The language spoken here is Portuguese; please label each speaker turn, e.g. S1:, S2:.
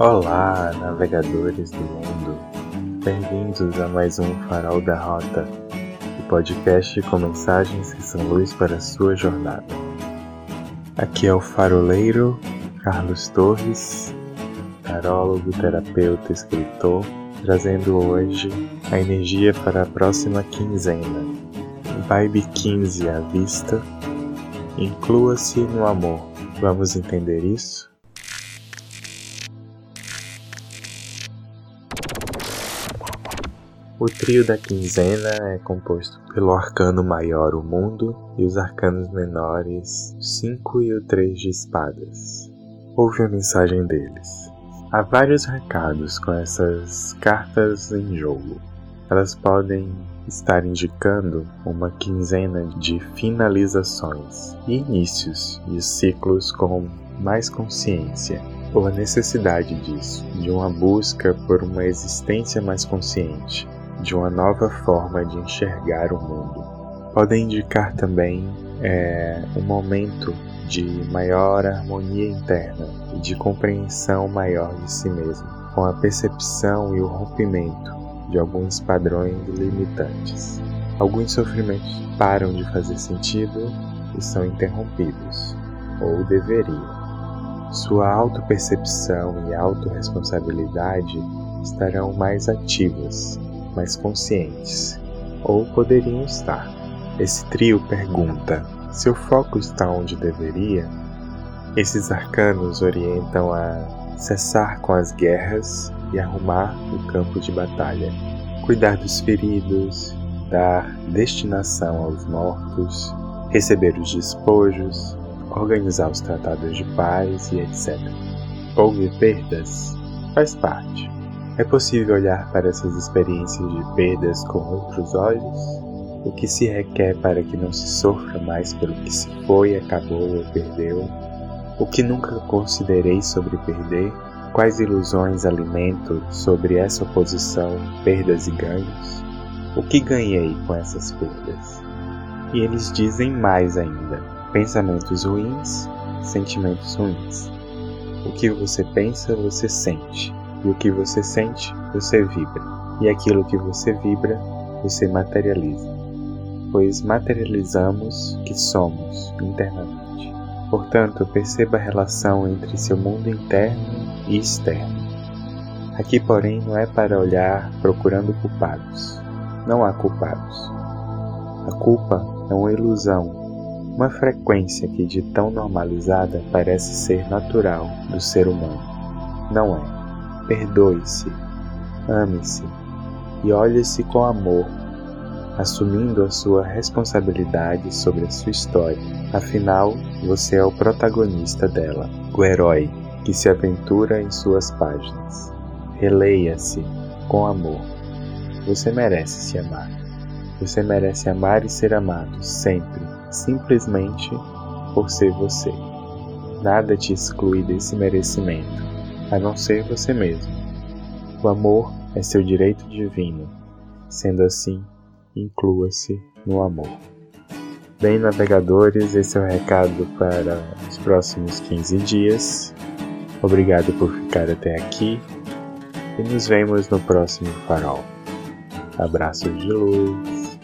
S1: Olá, navegadores do mundo. Bem-vindos a mais um Farol da Rota, o podcast com mensagens que são luz para a sua jornada. Aqui é o faroleiro Carlos Torres, tarólogo, terapeuta, escritor, trazendo hoje a energia para a próxima quinzena. Vibe 15 à vista. Inclua-se no amor. Vamos entender isso? O trio da quinzena é composto pelo arcano maior, o mundo, e os arcanos menores, o 5 e o 3 de espadas. Ouve a mensagem deles. Há vários recados com essas cartas em jogo. Elas podem estar indicando uma quinzena de finalizações e inícios de ciclos com mais consciência, ou a necessidade disso, de uma busca por uma existência mais consciente, de uma nova forma de enxergar o mundo. Podem indicar também é, um momento de maior harmonia interna e de compreensão maior de si mesmo, com a percepção e o rompimento de alguns padrões limitantes. Alguns sofrimentos param de fazer sentido e são interrompidos, ou deveriam. Sua autopercepção e autorresponsabilidade estarão mais ativas mais conscientes, ou poderiam estar. Esse trio pergunta: seu foco está onde deveria? Esses arcanos orientam a cessar com as guerras e arrumar o campo de batalha, cuidar dos feridos, dar destinação aos mortos, receber os despojos, organizar os tratados de paz e etc. Houve perdas? Faz parte. É possível olhar para essas experiências de perdas com outros olhos? O que se requer para que não se sofra mais pelo que se foi, acabou ou perdeu? O que nunca considerei sobre perder? Quais ilusões alimento sobre essa oposição, perdas e ganhos? O que ganhei com essas perdas? E eles dizem mais ainda: pensamentos ruins, sentimentos ruins. O que você pensa, você sente. E o que você sente, você vibra. E aquilo que você vibra, você materializa. Pois materializamos que somos internamente. Portanto, perceba a relação entre seu mundo interno e externo. Aqui, porém, não é para olhar procurando culpados. Não há culpados. A culpa é uma ilusão, uma frequência que, de tão normalizada, parece ser natural do ser humano. Não é. Perdoe-se, ame-se e olhe-se com amor, assumindo a sua responsabilidade sobre a sua história. Afinal, você é o protagonista dela, o herói que se aventura em suas páginas. Releia-se com amor. Você merece se amar. Você merece amar e ser amado sempre, simplesmente por ser você. Nada te exclui desse merecimento a não ser você mesmo. O amor é seu direito divino. Sendo assim, inclua-se no amor. Bem, navegadores, esse é o recado para os próximos 15 dias. Obrigado por ficar até aqui e nos vemos no próximo farol. Abraços de luz.